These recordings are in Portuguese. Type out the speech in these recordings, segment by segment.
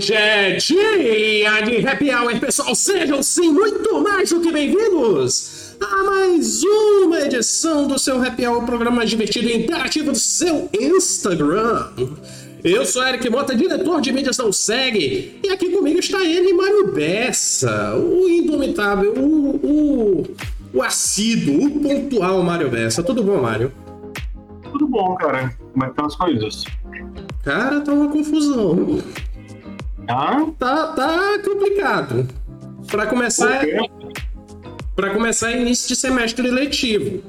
Hoje é dia de Happy Hour, pessoal. Sejam sim muito mais do que bem-vindos a mais uma edição do seu Happy Hour, programa mais divertido e interativo do seu Instagram. Eu sou Eric Mota, diretor de mídias não segue, e aqui comigo está ele, Mário Bessa, o indomitável, o, o, o assíduo, o pontual Mário Bessa. Tudo bom, Mário? Tudo bom, cara. Como é que estão as coisas? Cara, tá uma confusão. Tá, tá complicado. Para começar, para começar início de semestre letivo.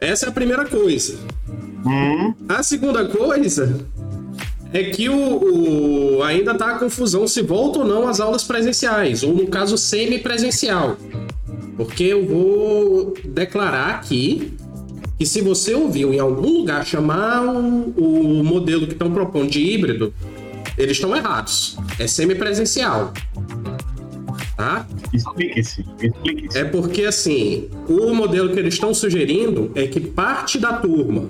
Essa é a primeira coisa. Hum, A segunda coisa é que o, o- ainda tá a confusão se volta ou não às aulas presenciais, ou no caso semi-presencial. Porque eu vou declarar aqui que se você ouviu em algum lugar chamar o, o modelo que estão propondo de híbrido, eles estão errados. É semi-presencial. Tá? explique-se, explique-se. É porque, assim, o modelo que eles estão sugerindo é que parte da turma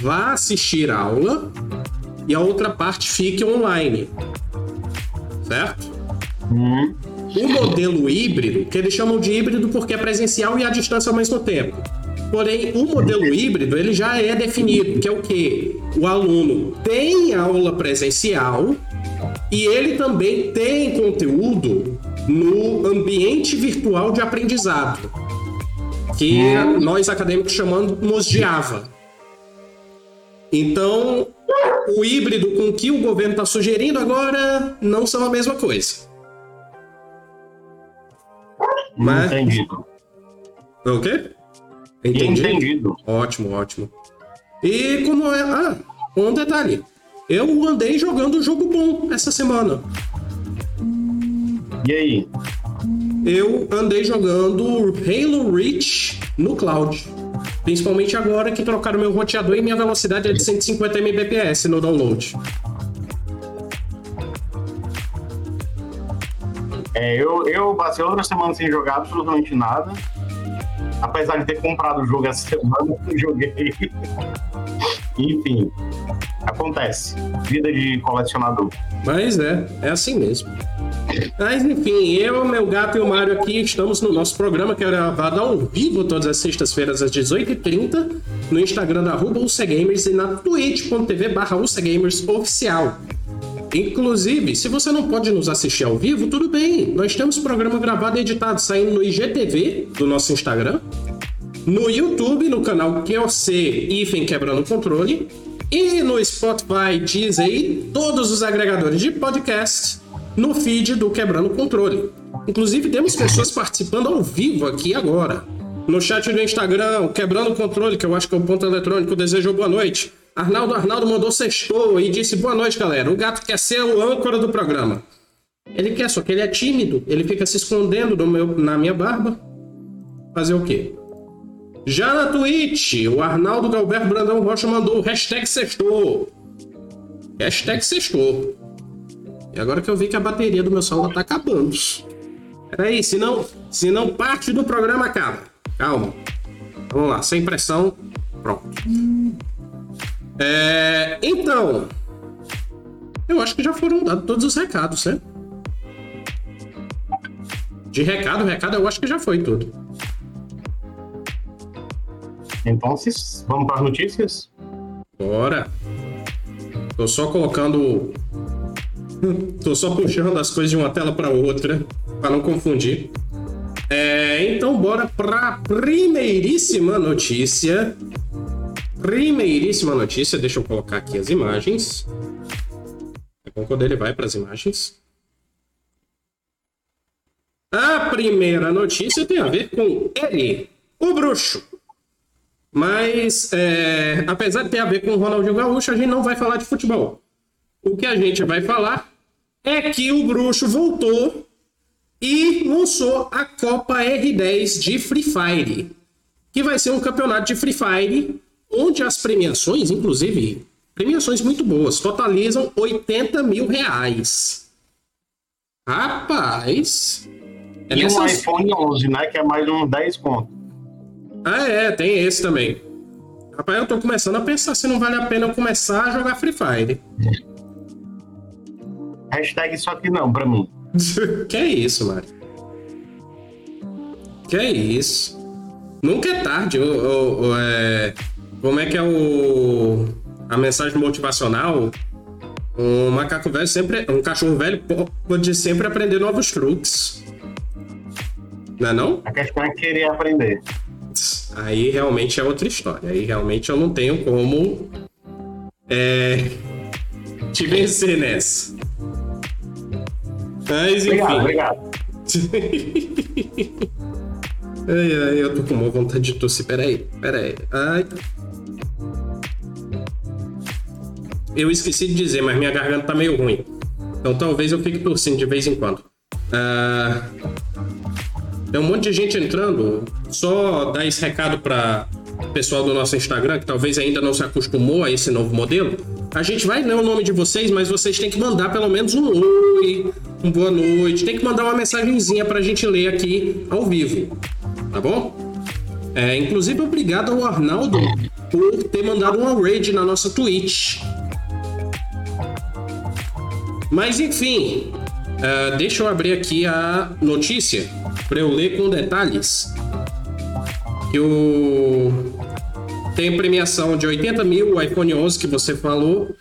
vá assistir a aula e a outra parte fique online. Certo? Hum, O modelo híbrido, que eles chamam de híbrido porque é presencial e à distância ao mesmo tempo. Porém, o modelo híbrido, ele já é definido, que é o quê? O aluno tem aula presencial e ele também tem conteúdo no ambiente virtual de aprendizado, que nós acadêmicos chamamos de AVA. Então, o híbrido com que o governo está sugerindo agora não são a mesma coisa. Mas- Entendido. O quê? Entendi. Entendido. Ótimo, ótimo. E como é. Ah, um detalhe. Eu andei jogando um jogo bom essa semana. E aí? Eu andei jogando Halo Reach no cloud. Principalmente agora que trocaram meu roteador e minha velocidade é de 150 Mbps no download. É, eu, eu passei outra semana sem jogar absolutamente nada. Apesar de ter comprado o jogo essa semana, não joguei. Enfim, acontece. Vida de colecionador. Mas é, é assim mesmo. Mas enfim, eu, meu gato e o Mário aqui estamos no nosso programa que é gravado ao vivo todas as sextas-feiras às 18h30 no Instagram da UCGamers e na twitch.tv barra UCGamers oficial. Inclusive, se você não pode nos assistir ao vivo, tudo bem. Nós temos programa gravado e editado saindo no IGTV do nosso Instagram, no YouTube, no canal QOC Ifen Quebrando Controle, e no Spotify, Deezer e todos os agregadores de podcast no feed do Quebrando Controle. Inclusive, temos pessoas participando ao vivo aqui agora. No chat do Instagram, Quebrando Controle, que eu acho que é o ponto eletrônico, desejou boa noite. Arnaldo Arnaldo mandou sextou e disse boa noite, galera. O gato quer ser o âncora do programa. Ele quer, só que ele é tímido. Ele fica se escondendo do meu, na minha barba. Fazer o quê? Já na Twitch, o Arnaldo Galberto Brandão Rocha mandou hashtag sextou. Hashtag sextou. E agora que eu vi que a bateria do meu celular tá acabando. Peraí, senão, senão parte do programa acaba. Calma. Vamos lá, sem pressão. Pronto. É, então, eu acho que já foram dados todos os recados, né? De recado, recado, eu acho que já foi tudo. Então, se- vamos para as notícias? Bora. Tô só colocando. Tô só puxando as coisas de uma tela para outra, para não confundir. É, então, bora para primeiríssima notícia. Primeiríssima notícia, deixa eu colocar aqui as imagens. É bom quando ele vai para as imagens. A primeira notícia tem a ver com ele, o bruxo. Mas, é, apesar de ter a ver com o Ronaldinho Gaúcho, a gente não vai falar de futebol. O que a gente vai falar é que o Bruxo voltou e lançou a Copa R10 de Free Fire, que vai ser um campeonato de Free Fire onde as premiações, inclusive, premiações muito boas, totalizam 80 mil reais. Rapaz! É E um nessas- iPhone 11, né? Que é mais uns 10 conto. Ah, é, tem esse também. Rapaz, eu tô começando a pensar se não vale a pena eu começar a jogar Free Fire. Hashtag isso aqui não, pra mim. que é isso, Mário? Que é isso? Nunca é tarde. O, o, o, é... Como é que é o a mensagem motivacional? Um macaco velho sempre, um cachorro velho pode sempre aprender novos truques. Não é não? A questão é querer aprender. Aí realmente é outra história. Aí realmente eu não tenho como é, te vencer nessa. Mas enfim. Obrigado, obrigado. ai, ai, eu tô com uma vontade de tossir. Peraí, peraí. Ai. Eu esqueci de dizer, mas minha garganta tá meio ruim. Então talvez eu fique tossindo de vez em quando. Uh, tem um monte de gente entrando. Só dar esse recado para o pessoal do nosso Instagram, que talvez ainda não se acostumou a esse novo modelo. A gente vai ler o nome de vocês, mas vocês têm que mandar pelo menos um oi, um boa noite. Tem que mandar uma mensagenzinha para a gente ler aqui ao vivo. Tá bom? É, inclusive, obrigado ao Arnaldo por ter mandado uma raid na nossa Twitch. Mas enfim, uh, deixa eu abrir aqui a notícia para eu ler com detalhes. Que o tem premiação de 80 mil o iPhone 11 que você falou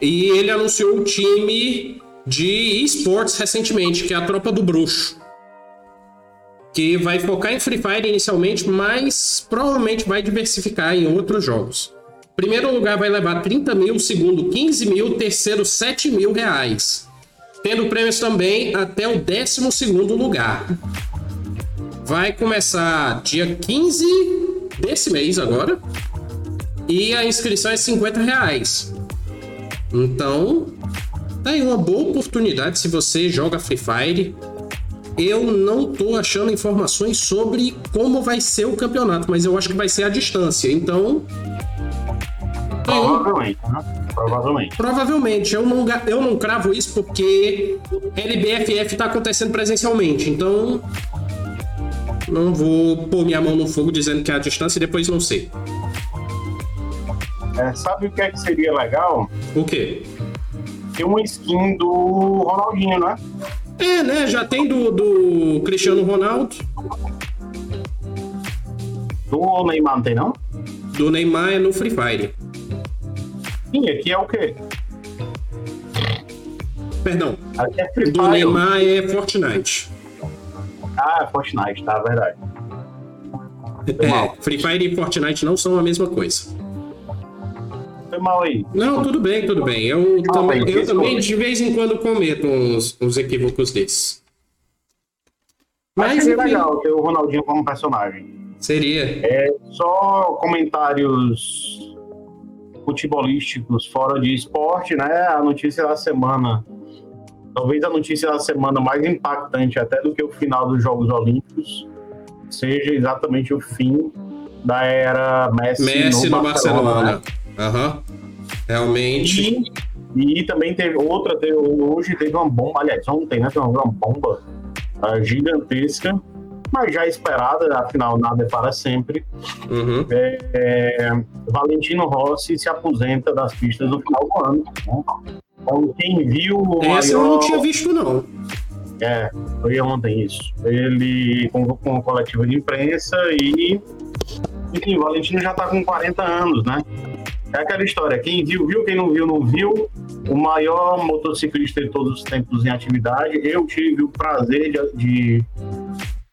e ele anunciou o time de esportes recentemente, que é a Tropa do Bruxo. Que vai focar em Free Fire inicialmente, mas provavelmente vai diversificar em outros jogos. Primeiro lugar vai levar 30 mil, segundo 15 mil, terceiro 7 mil reais tendo prêmios também até o 12 lugar. Vai começar dia 15 desse mês agora. E a inscrição é 50 reais. Então, tá aí uma boa oportunidade se você joga Free Fire. Eu não tô achando informações sobre como vai ser o campeonato, mas eu acho que vai ser a distância. Então. Provavelmente, né? Provavelmente. Provavelmente. Eu não, eu não cravo isso porque LBFF tá acontecendo presencialmente. Então. Não vou pôr minha mão no fogo dizendo que é a distância e depois não sei. É, sabe o que é que seria legal? O quê? Ter uma skin do Ronaldinho, né? É, né? Já tem do, do Cristiano Ronaldo. Do Neymar não tem, não? Do Neymar é no Free Fire. Sim, aqui é o quê? Perdão. É Do. Neymar é Fortnite. Ah, Fortnite, tá, verdade. É, mal. Free Fire e Fortnite não são a mesma coisa. Foi mal aí. Não, tudo bem, tudo bem. Eu, Ah, tam- bem, eu também de vez em quando cometo uns, uns equívocos desses. Mas Mas seria enfim, legal ter o Ronaldinho como personagem. seria. É só comentários futebolísticos fora de esporte, né? A notícia da semana. Talvez a notícia da semana mais impactante até do que o final dos Jogos Olímpicos seja exatamente o fim da era Messi, Messi no, Barcelona. Barcelona. Aham. Realmente. E, e também teve outra, teve, hoje teve uma bomba, aliás, ontem, né? Teve uma bomba ah, gigantesca, mas já esperada, afinal, nada é para sempre. Uhum. É, Valentino Rossi se aposenta das pistas no final do ano. Né? Então, quem viu o Essa eu maior- não tinha visto, não. É, foi ontem isso. Ele convocou uma coletiva de imprensa e. Enfim, o Valentino já tá com 40 anos, né? É aquela história: quem viu, viu, quem não viu, não viu. O maior motociclista de todos os tempos em atividade. Eu tive o prazer de, de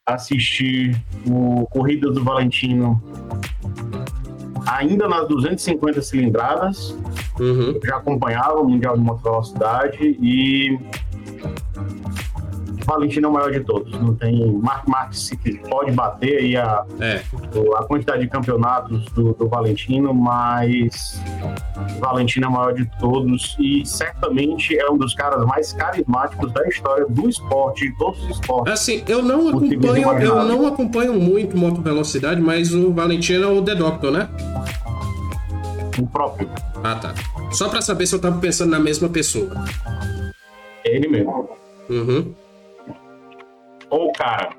assistir o Corrida do Valentino ainda nas 250 cilindradas Uhum. já acompanhava o Mundial de Moto Velocidade e Valentino é o maior de todos. Não tem Mark Marques que pode bater aí a, É. a quantidade de campeonatos do, do Valentino, mas Valentino é o maior de todos e certamente é um dos caras mais carismáticos da história do esporte, de todos os esportes. Assim, eu não acompanho, eu não acompanho muito Moto Velocidade, mas o Valentino é o The Doctor, né? O próprio. Ah, tá. Só pra saber se eu tava pensando na mesma pessoa. Ele mesmo. Uhum. Ou o cara.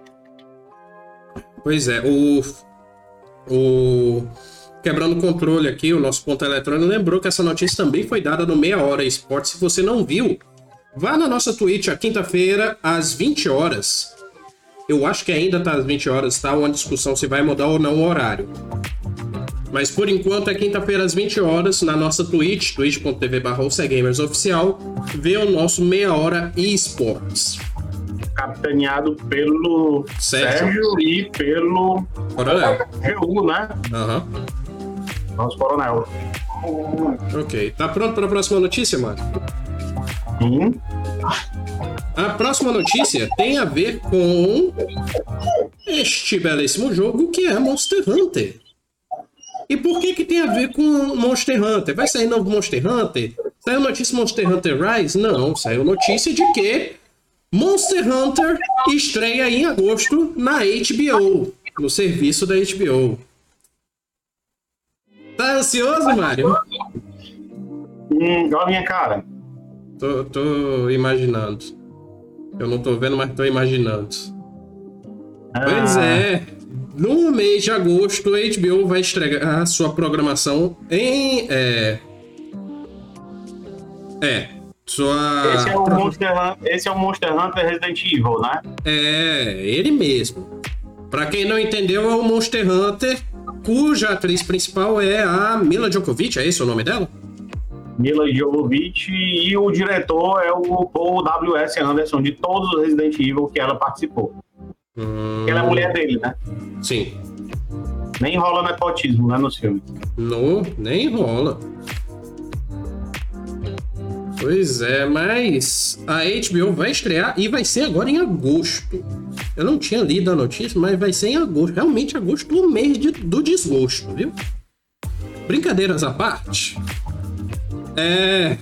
Pois é, o. O. Quebrando o controle aqui, o nosso ponto eletrônico lembrou que essa notícia também foi dada no Meia Hora Esporte. Se você não viu, vá na nossa Twitch a quinta-feira, às 20 horas. Eu acho que ainda tá às 20 horas, tá? Uma discussão se vai mudar ou não o horário. Mas por enquanto é quinta-feira às 20 horas na nossa Twitch, twitch.tv oficial, vê o nosso meia hora esportes. Capitaneado pelo Sérgio, Sérgio e pelo Coronel. GU, né? Aham. Uhum. Nosso coronel. Ok. Tá pronto para a próxima notícia, Mário? Sim. A próxima notícia tem a ver com este belíssimo jogo que é Monster Hunter. E por que que tem a ver com Monster Hunter? Vai sair novo Monster Hunter? Saiu notícia Monster Hunter Rise? Não, saiu notícia de que Monster Hunter estreia em agosto na HBO, no serviço da HBO. Tá ansioso, Mário? Hum, olha a minha cara. Tô, tô imaginando. Eu não tô vendo, mas tô imaginando. Ah. Pois é. No mês de agosto, a HBO vai estrear a sua programação em. É. É. Sua... Esse, é o Monster Hunter, esse é o Monster Hunter Resident Evil, né? É, ele mesmo. Pra quem não entendeu, é o Monster Hunter, cuja atriz principal é a Mila Djokovic, é esse o nome dela? Mila Jovovich e o diretor é o Paul W.S. Anderson, de todos os Resident Evil que ela participou. Hum... Ela é mulher dele, né? Sim. Nem rola nepotismo, né, nos filmes. Não, nem rola. Pois é, mas a HBO vai estrear e vai ser agora em agosto. Eu não tinha lido a notícia, mas vai ser em agosto. Realmente agosto, o mês de, do desgosto, viu? Brincadeiras à parte, é,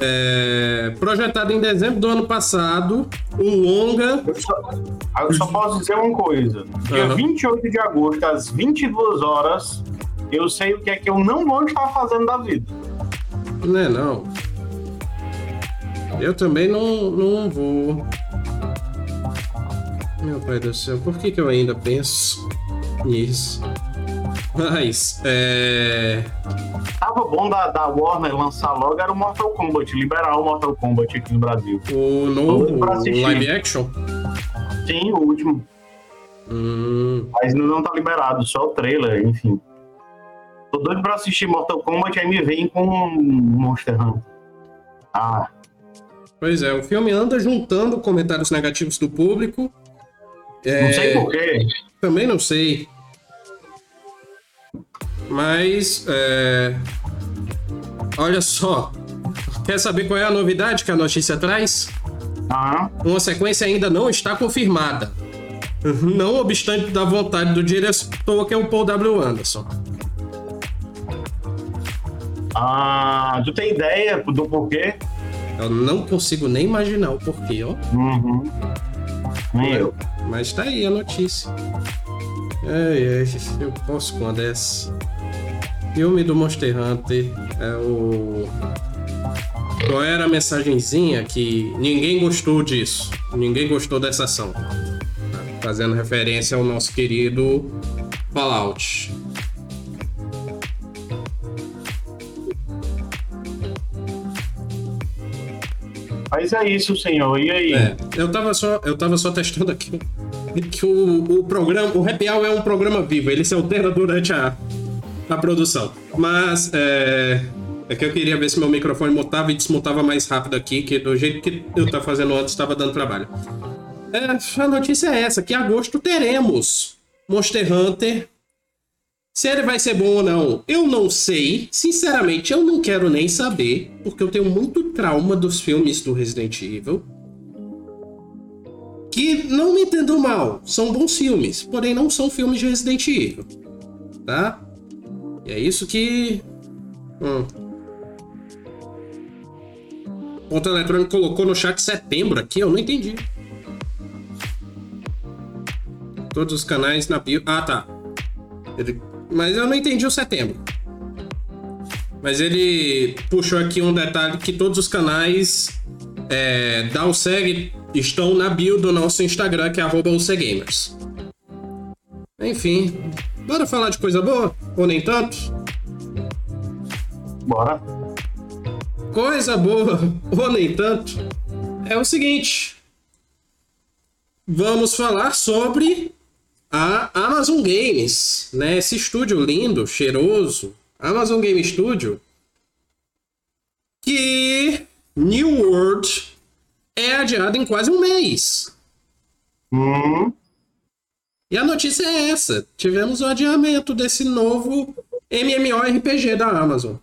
é, projetado em dezembro do ano passado, um longa. Eu só, eu só posso dizer uma coisa: dia uhum. 28 de agosto, às 22 horas, eu sei o que é que eu não vou estar fazendo da vida. Não é, não. Eu também não, não vou. Meu pai do céu, por que, que eu ainda penso nisso? Mas, é. Tava bom da, da Warner lançar logo era o Mortal Kombat, liberar o Mortal Kombat aqui no Brasil. O novo live action? Sim, o último. Hum. Mas não tá liberado, só o trailer, enfim. Tô doido pra assistir Mortal Kombat, aí me vem com Monster Hunter. Ah. Pois é, o filme anda juntando comentários negativos do público. É... Não sei porquê. Também não sei. Mas, é... olha só. Quer saber qual é a novidade que a notícia traz? Ah. Uma sequência ainda não está confirmada. Não obstante da vontade do diretor, que é o Paul W. Anderson. Ah, tu tem ideia do porquê? Eu não consigo nem imaginar o porquê, ó. Uhum. Nem eu. Mas tá aí a notícia. Ai, ai, eu posso com uma dessa. Filme do Monster Hunter é o. Qual era a mensagenzinha que ninguém gostou disso? Ninguém gostou dessa ação. Fazendo referência ao nosso querido Fallout. Mas é isso, senhor. E aí? É, eu tava só, eu tava só testando aqui que o, o programa, o Happy Hour é um programa vivo, ele se altera durante a, a produção. Mas é, é que eu queria ver se meu microfone mutava e desmutava mais rápido aqui, que do jeito que eu estava fazendo antes estava dando trabalho. É, a notícia é essa, que em agosto teremos Monster Hunter. Se ele vai ser bom ou não, eu não sei. Sinceramente, eu não quero nem saber, porque eu tenho muito trauma dos filmes do Resident Evil. Que não me entendam mal, são bons filmes, porém não são filmes de Resident Evil. Tá? E é isso que. Hum. Ponto eletrônico colocou no chat setembro aqui, eu não entendi. Todos os canais na bio. Ah, tá. Ele... Mas eu não entendi o setembro. Mas ele puxou aqui um detalhe que todos os canais é, dá o segue estão na bio do nosso Instagram, que é UCGamers. Enfim, bora falar de coisa boa? Ou nem tanto? Bora. coisa boa, ou nem tanto, é o seguinte. Vamos falar sobre a Amazon Games, né? Esse estúdio lindo, cheiroso, Amazon Game Studio, que New World é adiado em quase um mês. Hum, E a notícia é essa: tivemos o adiamento desse novo MMORPG da Amazon.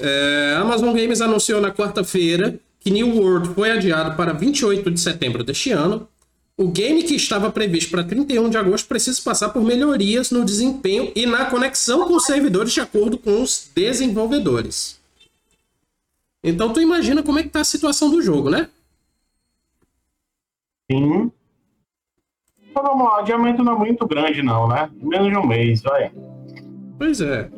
É, Amazon Games anunciou na quarta-feira que New World foi adiado para 28 de setembro deste ano. O game que estava previsto para 31 de agosto precisa passar por melhorias no desempenho e na conexão com os servidores de acordo com os desenvolvedores. Então tu imagina como é que tá a situação do jogo, né? sim. Então vamos lá, o adiamento não é muito grande, não, né? Menos de um mês, vai. Pois é.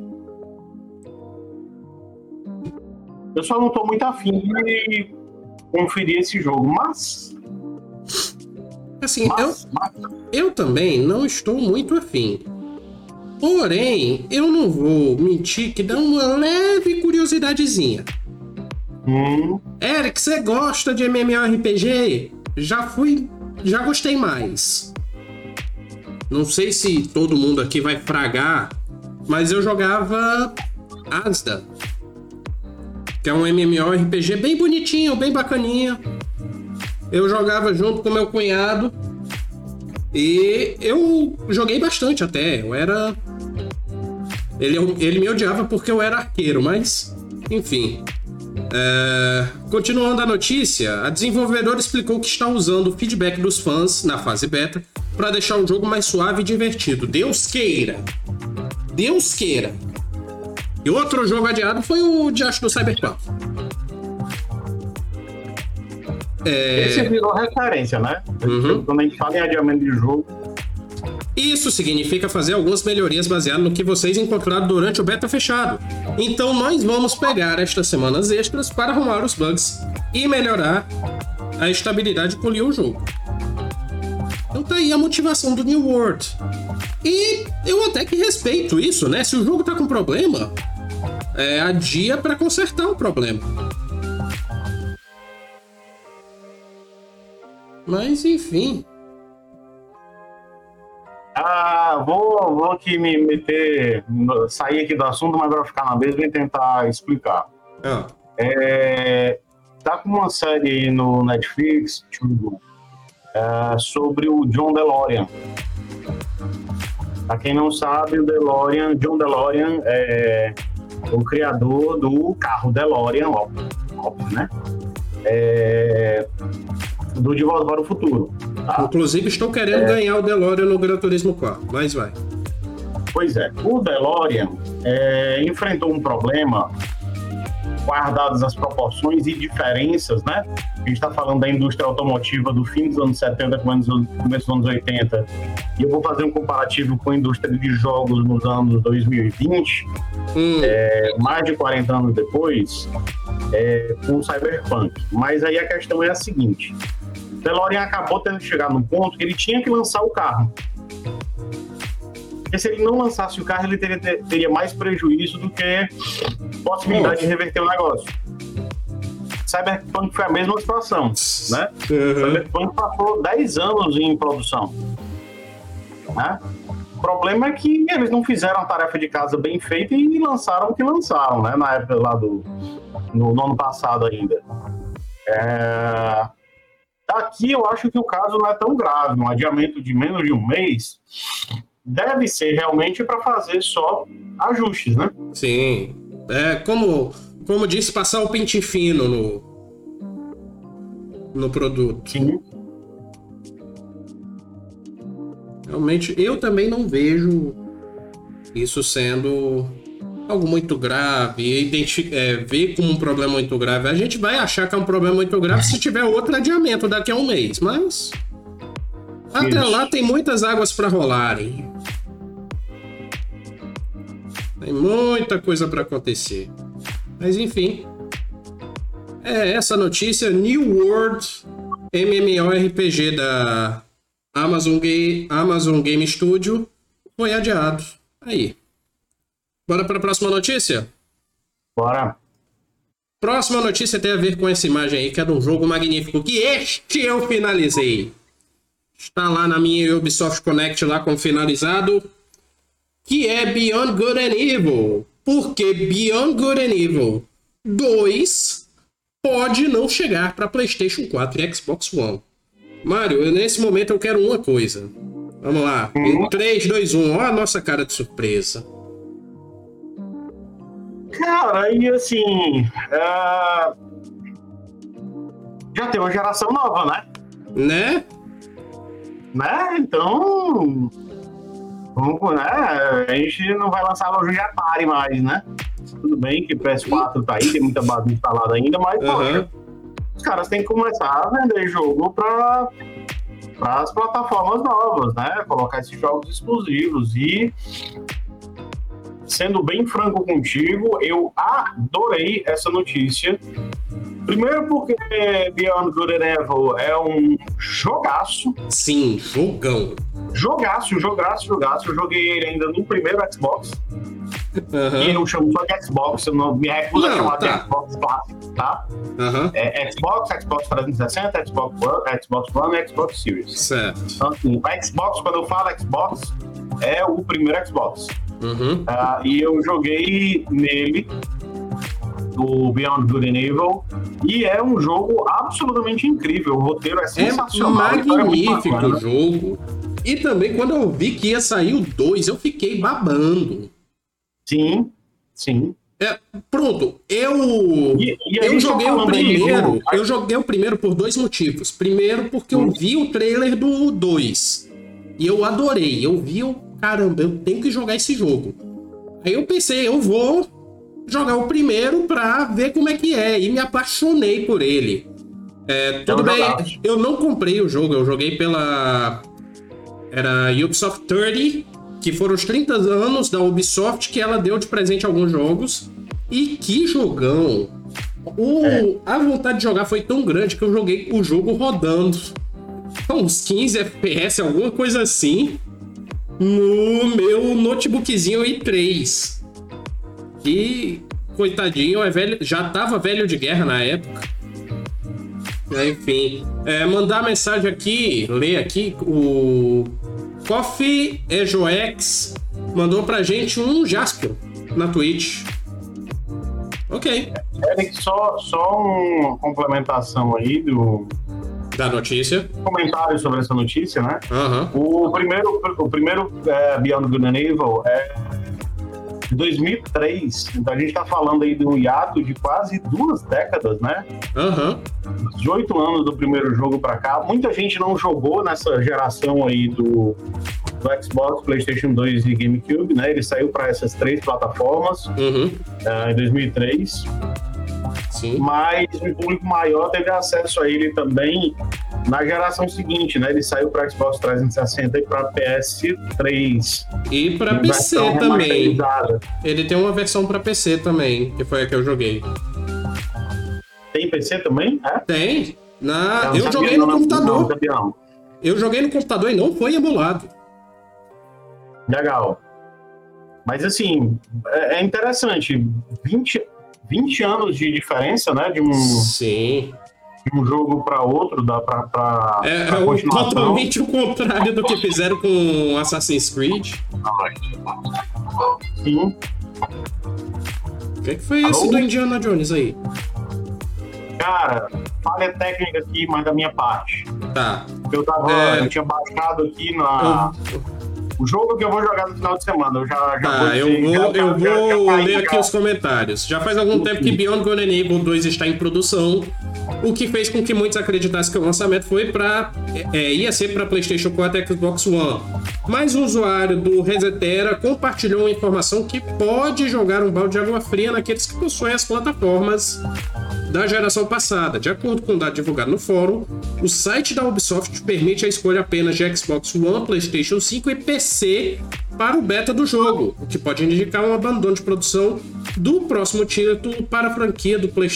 Eu só não tô muito afim de conferir esse jogo, mas. Assim, eu, mas, mas eu também não estou muito afim. Porém, eu não vou mentir que dá uma leve curiosidadezinha. hum, Eric, você gosta de MMORPG? Já fui. Já gostei mais. Não sei se todo mundo aqui vai fragar, mas eu jogava Asda. Que é um MMORPG bem bonitinho, bem bacaninha. Eu jogava junto com meu cunhado. E eu joguei bastante até. Eu era. Ele, ele me odiava porque eu era arqueiro, mas. Enfim. É, Continuando a notícia, a desenvolvedora explicou que está usando o feedback dos fãs na fase beta para deixar o jogo mais suave e divertido. Deus queira! Deus queira! E outro jogo adiado foi o Diacho do Cyberpunk. É, esse virou referência, né? Uhum. Quando a gente fala em adiamento de jogo, Isso significa fazer algumas melhorias baseadas no que vocês encontraram durante o beta fechado. Então nós vamos pegar estas semanas extras para arrumar os bugs e melhorar a estabilidade e polir o jogo. Então tá aí a motivação do New World. E eu até que respeito isso, né? Se o jogo tá com problema, é adia para consertar o problema. Mas enfim. Ah, vou, vou aqui me meter, sair aqui do assunto, mas para ficar na mesma e tentar explicar. Ah, É, tá com uma série no Netflix tipo, é, sobre o John DeLorean. Pra quem não sabe, o DeLorean, John DeLorean é o criador do carro DeLorean, óbvio, óbvio, né? É, do De Volta para o Futuro. tá? Inclusive, estou querendo ganhar o DeLorean no Gran Turismo 4, mas vai. Pois é, o DeLorean é, enfrentou um problema, guardadas as proporções e diferenças, né? A gente está falando da indústria automotiva do fim dos anos 70, começo começo dos anos 80, e eu vou fazer um comparativo com a indústria de jogos nos anos 2020, Hum, é, mais de 40 anos depois, é, com o Cyberpunk. Mas aí a questão é a seguinte: o DeLorean acabou tendo que chegar num ponto que ele tinha que lançar o carro. Porque se ele não lançasse o carro, ele teria, teria mais prejuízo do que possibilidade de reverter o negócio. Cyberpunk foi a mesma situação, né? uhum. Cyberpunk passou 10 anos em produção. Né? O problema é que eles não fizeram a tarefa de casa bem feita e lançaram o que lançaram, né? Na época lá do. No, no ano passado ainda. É... Aqui eu acho que o caso não é tão grave. Um adiamento de menos de um mês deve ser realmente para fazer só ajustes, né? Sim. É como, como disse, passar o pente fino no, no produto. Sim. Realmente, eu também não vejo isso sendo algo muito grave. Identi é, ver como um problema muito grave. A gente vai achar que é um problema muito grave se tiver outro adiamento daqui a um mês, mas. Até Isso. lá tem muitas águas para rolarem. Tem muita coisa para acontecer. Mas enfim. É essa notícia. New World MMORPG da Amazon, Ga Amazon Game Studio foi adiado. Aí. Bora para a próxima notícia? Bora. Próxima notícia tem a ver com essa imagem aí, que é de um jogo magnífico que este eu finalizei. Está lá na minha Ubisoft Connect lá com finalizado, que é Beyond Good and Evil. Porque Beyond Good and Evil 2 pode não chegar para PlayStation 4 e Xbox One. Mário, nesse momento eu quero uma coisa. Vamos lá. Em 3, 2, 1. Olha a nossa cara de surpresa. Cara, e assim. Uh... Já tem uma geração nova, né? Né? Né? Então. Vamos, né? A gente não vai lançar loja de Atari mais, né? Tudo bem que o PS4 tá aí, tem muita base instalada ainda, mas uhum. poxa, os caras têm que começar a vender jogo para as plataformas novas, né? Colocar esses jogos exclusivos. E sendo bem franco contigo, eu adorei essa notícia. Primeiro porque Beyond Good and Evil é um jogaço. Sim, jogão. Jogaço, jogaço, jogaço. Eu joguei ele ainda no primeiro Xbox. Uhum. E não chamo só de Xbox, eu não me recuso a chamar tá. de Xbox clássico, tá? Uhum. É Xbox, Xbox 360, Xbox One, Xbox One e Xbox Series. Certo. Então, assim, o Xbox, quando eu falo Xbox, é o primeiro Xbox. Uhum. Uh, e eu joguei nele do Beyond Good and Evil e é um jogo absolutamente incrível. O roteiro é, é sensacional. É magnífico o jogo. E também quando eu vi que ia sair o 2, eu fiquei babando. Sim, sim. É, pronto, eu e, e eu joguei tá o primeiro. Aí, eu joguei o primeiro por dois motivos. Primeiro, porque hum. eu vi o trailer do 2. E eu adorei. Eu vi o caramba, eu tenho que jogar esse jogo. Aí eu pensei, eu vou jogar o primeiro pra ver como é que é. E me apaixonei por ele. É, tudo bem, eu não comprei o jogo, eu joguei pela. Era Ubisoft 30, que foram os 30 anos da Ubisoft que ela deu de presente alguns jogos. E que jogão! O, é. A vontade de jogar foi tão grande que eu joguei o jogo rodando. Uns 15 FPS, alguma coisa assim no meu notebookzinho i3. Que, coitadinho, é velho, já tava velho de guerra na época. Enfim, é, mandar mensagem aqui, ler aqui, o Coffee Ejoex mandou pra gente um Jaspion na Twitch. Ok. Eric, só, só uma complementação aí do, da notícia. Comentário sobre essa notícia, né? Uhum. O primeiro, o primeiro é, Beyond Good and Evil é de 2003. Então a gente está falando aí de um hiato de quase duas décadas, né? Uhum. 18 anos do primeiro jogo para cá. Muita gente não jogou nessa geração aí do, do Xbox, PlayStation 2 e GameCube, né? Ele saiu para essas três plataformas uhum. uh, em 2003. Sim. Mas um público maior teve acesso a ele também na geração seguinte, né? Ele saiu para Xbox 360 e para PS3. E para PC também. Ele tem uma versão para PC também, que foi a que eu joguei. Tem PC também? É? Tem. Na... Eu, eu joguei no computador. Não, eu joguei no computador e não foi emulado. Legal. Mas assim, é, é interessante. 20, 20 anos de diferença, né? De um, Sim. De um jogo para outro, dá para pra, É, pra é totalmente o contrário do que fizeram com Assassin's Creed. Sim. O que, é que foi Alô? esse do Indiana Jones aí? Cara, falha técnica aqui, mas da minha parte. Tá. Eu tava. É... Eu tinha baixado aqui na. Eu o jogo que eu vou jogar no final de semana, eu já, já tá, vou eu vou, já, eu já, vou ler aqui os comentários. Já faz algum tempo que Beyond Good and Evil 2 está em produção, o que fez com que muitos acreditassem que o lançamento foi para é, é, ia ser para PlayStation 4 e Xbox One. Mas o usuário do Resetera compartilhou uma informação que pode jogar um balde de água fria naqueles que possuem as plataformas da geração passada. De acordo com o dado divulgado no fórum, o site da Ubisoft permite a escolha apenas de Xbox One, PlayStation 5 e PC para o beta do jogo, o que pode indicar um abandono de produção do próximo título para a franquia do Play...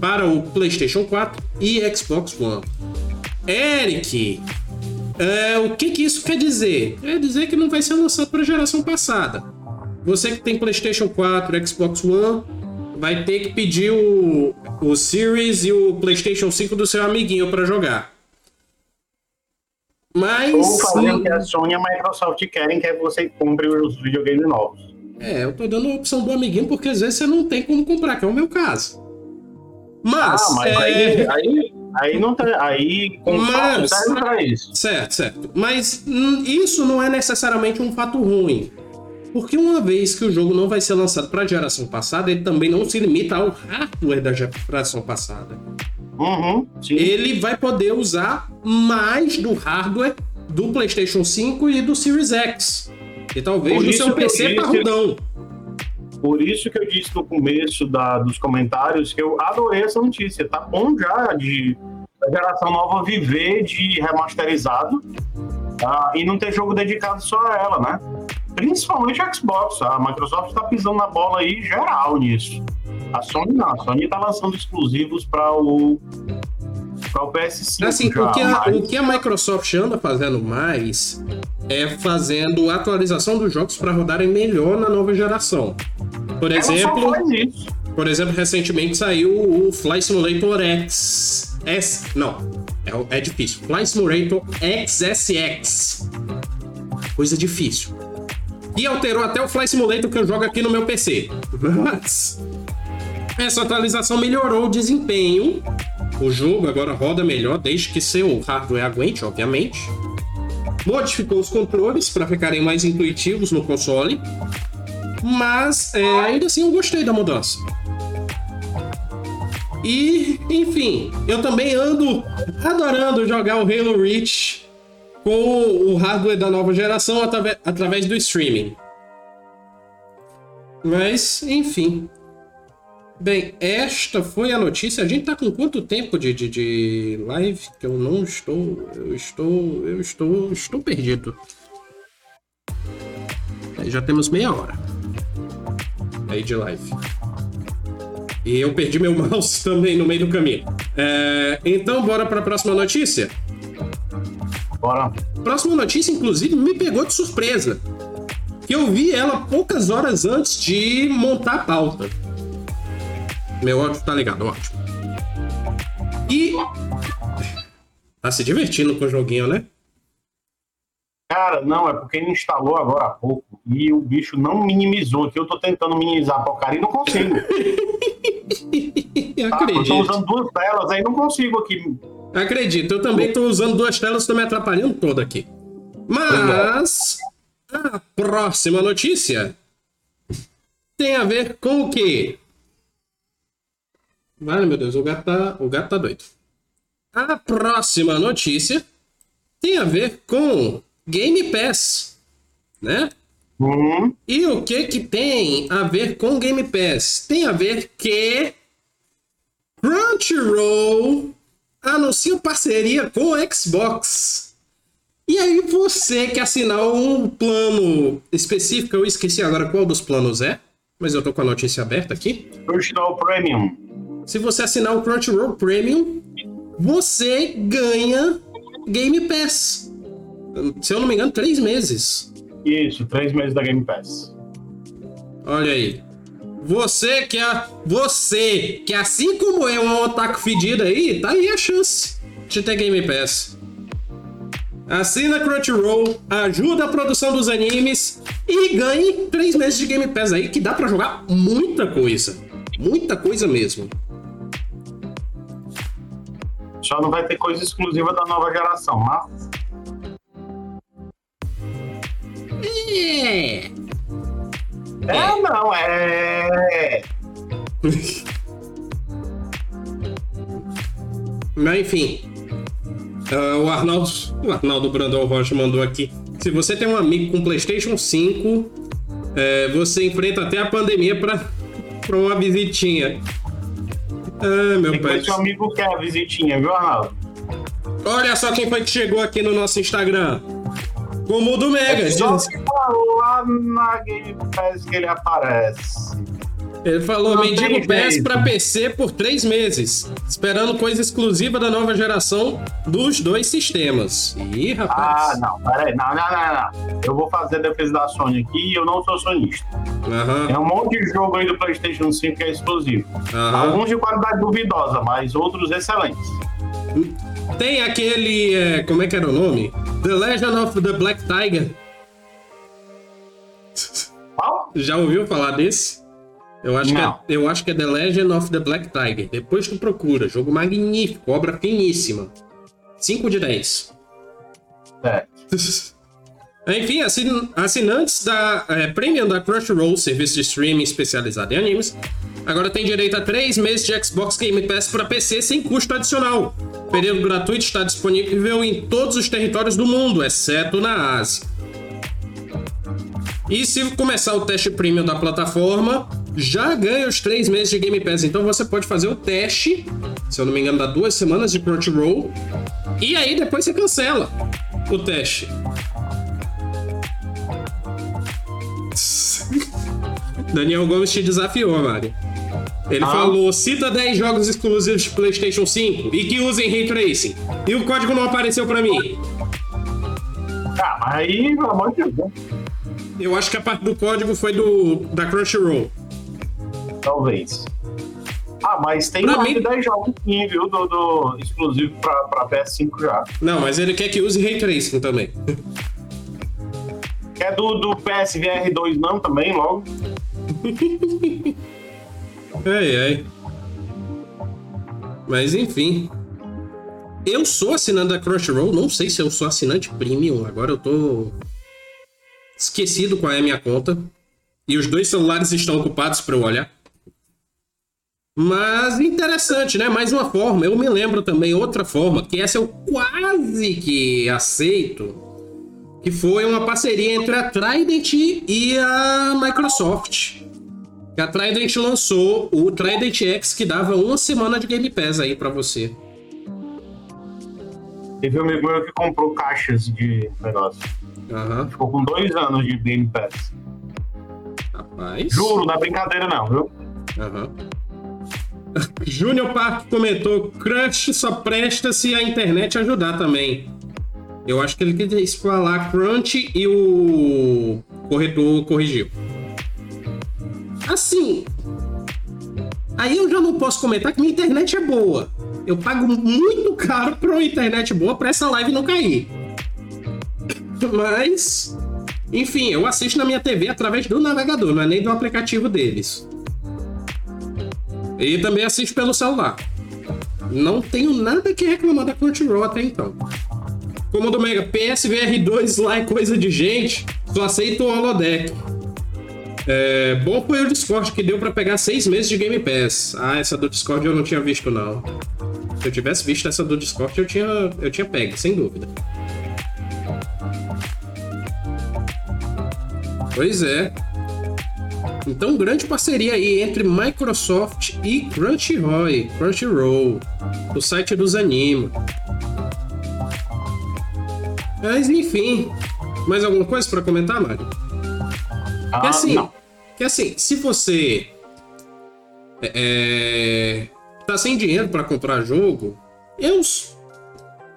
para o PlayStation 4 e Xbox One. Eric, é, o que, que isso quer dizer? Quer dizer que não vai ser lançado para a geração passada. Você que tem PlayStation 4, Xbox One, vai ter que pedir o, o Series e o PlayStation 5 do seu amiguinho para jogar. Mas. Ou fazer o que a Sony e a Microsoft querem, que é você compre os videogames novos. É, eu tô dando a opção do amiguinho porque às vezes você não tem como comprar, que é o meu caso. Mas. Ah, mas é... aí, aí, aí não tem. Aí console Mas- pra isso. Certo, certo. Mas isso não é necessariamente um fato ruim. Porque uma vez que o jogo não vai ser lançado para a geração passada, ele também não se limita ao hardware da geração passada. Uhum, sim. Ele vai poder usar mais do hardware do PlayStation 5 e do Series X. E talvez do seu PC disse- parrudão. Por isso que eu disse no começo da, dos comentários que eu adorei essa notícia. Tá bom já de a geração nova viver de remasterizado tá? e não ter jogo dedicado só a ela, né? Principalmente a Xbox. A Microsoft tá pisando na bola aí geral nisso. A Sony não. A Sony tá lançando exclusivos para o para o PS5 Assim, já, o, que a, mas- o que a Microsoft anda fazendo mais é fazendo atualização dos jogos para rodarem melhor na nova geração. Por ela exemplo. Por exemplo, recentemente saiu o Fly Simulator X. S. Não, é, é difícil. Fly Simulator XSX. Coisa difícil. E alterou até o Fly Simulator que eu jogo aqui no meu PC. Mas. Essa atualização melhorou o desempenho. O jogo agora roda melhor, desde que seu hardware aguente, obviamente. Modificou os controles para ficarem mais intuitivos no console. Mas é, ainda assim eu gostei da mudança. E, enfim, eu também ando adorando jogar o Halo Reach com o hardware da nova geração através do streaming. Mas, enfim. Bem, esta foi a notícia. A gente tá com quanto tempo de, de, de live? Que eu não estou. Eu estou. Eu estou. Estou perdido. Aí já temos meia hora aí de live. E eu perdi meu mouse também no meio do caminho. É, então, bora para a próxima notícia? Bora. Próxima notícia, inclusive, me pegou de surpresa. Que eu vi ela poucas horas antes de montar a pauta. Meu áudio tá ligado, ótimo. E. Tá se divertindo com o joguinho, né? Cara, não, é porque ele instalou agora há pouco e o bicho não minimizou. Que eu tô tentando minimizar a porcaria e não consigo. Tá? Eu tô Acredito. usando duas telas, aí não consigo aqui. Acredito, eu também tô usando duas telas, tô me atrapalhando toda aqui. Mas a próxima notícia tem a ver com o quê? Vale, meu Deus, o gato tá, o gato tá doido. A próxima notícia tem a ver com Game Pass, né? Hum, E o que que tem a ver com Game Pass? Tem a ver que Crunchyroll anuncia parceria com o Xbox. E aí você que assinar um plano específico, eu esqueci agora qual dos planos é, mas eu tô com a notícia aberta aqui. Crunchyroll Premium. Se você assinar o Crunchyroll Premium, você ganha Game Pass. Se eu não me engano, três meses. Isso, três meses da Game Pass. Olha aí. Você que é. Você que assim como eu é um otaku fedido aí, tá aí a chance de ter Game Pass. Assina Crunchyroll, ajuda a produção dos animes e ganhe três meses de Game Pass aí, que dá pra jogar muita coisa. Muita coisa mesmo. Só não vai ter coisa exclusiva da nova geração, mas É. É, não, é. Mas enfim. Ah, o Arnaldo. O Arnaldo Brandão Rocha mandou aqui. Se você tem um amigo com PlayStation 5, é, você enfrenta até a pandemia pra, pra uma visitinha. Ah, meu pai. seu amigo quer a visitinha, viu, Arnaldo? Olha só quem foi que chegou aqui no nosso Instagram. Como o do Mega. É Só lá na Game Pass que ele aparece. Ele falou: Mendigo PES para PC por três meses, esperando coisa exclusiva da nova geração dos dois sistemas. Ih, rapaz. Ah, não, peraí, não, não, não, não. Eu vou fazer a defesa da Sony aqui e eu não sou sonista. Tem um monte de jogo aí do PlayStation 5 que é exclusivo. Aham. Alguns de qualidade duvidosa, mas outros excelentes. Tem aquele. é, como é que era o nome? The Legend of the Black Tiger. Qual? Já ouviu falar desse? Eu acho, que é, eu acho que é The Legend of the Black Tiger. Depois tu procura. Jogo magnífico, obra finíssima. 5 de 10. É. Enfim, assin- assinantes da é, Premium da Crunchyroll, serviço de streaming especializado em animes, agora tem direito a 3 meses de Xbox Game Pass para PC sem custo adicional. O período gratuito está disponível em todos os territórios do mundo, exceto na Ásia. E se começar o teste premium da plataforma, já ganha os 3 meses de Game Pass. Então você pode fazer o teste, se eu não me engano, dá duas semanas de Crunchyroll. E aí depois você cancela o teste. Daniel Gomes te desafiou, Mário. Ele Ah. falou: cita 10 jogos exclusivos de PlayStation 5 e que usem Ray Tracing. E o código não apareceu pra mim. Ah, mas aí, pelo amor de Deus, né? Eu acho que a parte do código foi do da Crunchyroll. talvez. Ah, mas tem Pra mais mim- de 10 jogos sim, viu? Do, do exclusivo pra, pra PS5 já. Não, mas ele quer que use Ray Tracing também. É do, do PSVR 2 não também, logo. Ai, ai. Mas enfim. Eu sou assinante da Crunchyroll, não sei se eu sou assinante premium, agora eu tô esquecido qual é a minha conta. E os dois celulares estão ocupados para eu olhar. Mas interessante, né? Mais uma forma. Eu me lembro também outra forma, que essa eu quase que aceito, que foi uma parceria entre a Trident e a Microsoft. Que a Trident lançou o Trident X que dava uma semana de Game Pass aí pra você. Teve um amigo meu que comprou caixas de negócio. Aham, Ficou com dois anos de Game Pass. rapaz. Juro, não é brincadeira não, viu? Aham. Júnior Park comentou: Crush só presta se a internet ajudar também. Eu acho que ele quis falar Crunch e o corretor corrigiu. Assim. Aí eu já não posso comentar que minha internet é boa. Eu pago muito caro pra uma internet boa pra essa live não cair. Mas. Enfim, eu assisto na minha TV através do navegador, não é nem do aplicativo deles. E também assisto pelo celular. Não tenho nada que reclamar da Crunchyroll até então. Como do Mega PSVR 2 lá é coisa de gente, só aceito o holodeck. É, bom foi o Discord que deu pra pegar seis meses de Game Pass. Ah, essa do Discord eu não tinha visto não. Se eu tivesse visto essa do Discord eu tinha, eu tinha pego, sem dúvida. Pois é. Então, grande parceria aí entre Microsoft e Crunchyroll, Crunchyroll, o site dos anime. Mas enfim, mais alguma coisa para comentar, Mário? Ah, Que assim, não. que assim, se você é, tá sem dinheiro para comprar jogo, eu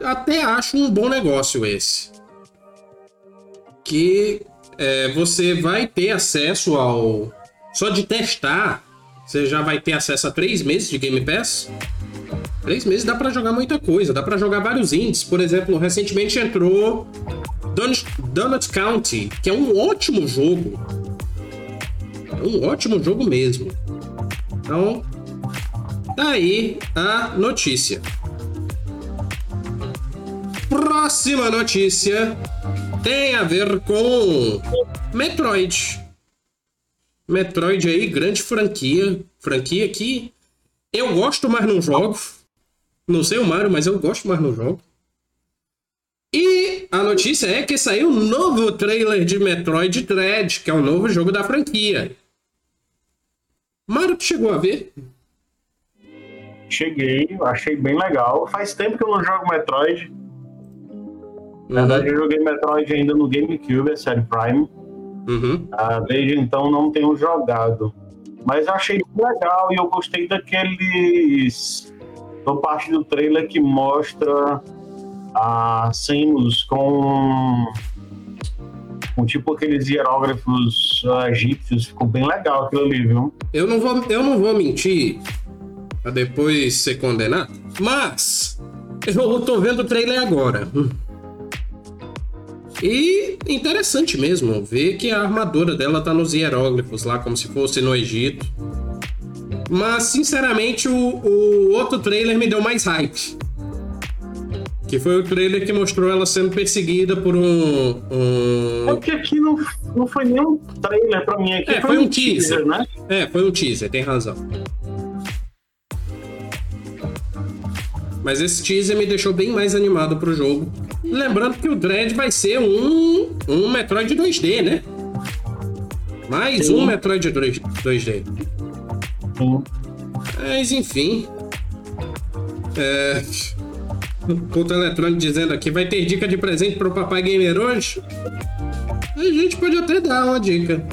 até acho um bom negócio esse. Que é, você vai ter acesso ao. Só de testar, você já vai ter acesso a três meses de Game Pass. Três meses dá pra jogar muita coisa, dá pra jogar vários indies. Por exemplo, recentemente entrou Donut, Donut County, que é um ótimo jogo. Um ótimo jogo mesmo. Então, tá aí a notícia. Próxima notícia tem a ver com Metroid. Metroid aí, grande franquia. Franquia que eu gosto, mas não jogo. Não sei o Mario, mas eu gosto, mas não jogo. E a notícia é que saiu um novo trailer de Metroid Dread, que é o novo jogo da franquia. Mario, tu chegou a ver? Cheguei, achei bem legal. Faz tempo que eu não jogo Metroid. Na verdade, eu joguei Metroid ainda no GameCube, a série Prime. Uhum. Ah, desde então não tenho jogado. Mas eu achei legal e eu gostei daqueles. da parte do trailer que mostra a Samus com. Com tipo aqueles hierógrafos uh, egípcios. Ficou bem legal aquilo ali, viu? Eu não vou, eu não vou mentir pra depois ser condenado, mas eu tô vendo o trailer agora. E interessante mesmo ver que a armadura dela tá nos hieróglifos lá, como se fosse no Egito. Mas, sinceramente, o, o outro trailer me deu mais hype. Que foi o trailer que mostrou ela sendo perseguida por um. um... É porque aqui não, não foi nem um trailer pra mim, aqui é, foi, foi um teaser, teaser, né? É, foi um teaser, tem razão. Mas esse teaser me deixou bem mais animado pro jogo. Lembrando que o Dread vai ser um, um Metroid 2D, né? Mais Sim. um Metroid 2D. Sim. Mas enfim. É. Ponto eletrônico dizendo aqui, vai ter dica de presente pro Papai Gamer hoje? A gente pode até dar uma dica.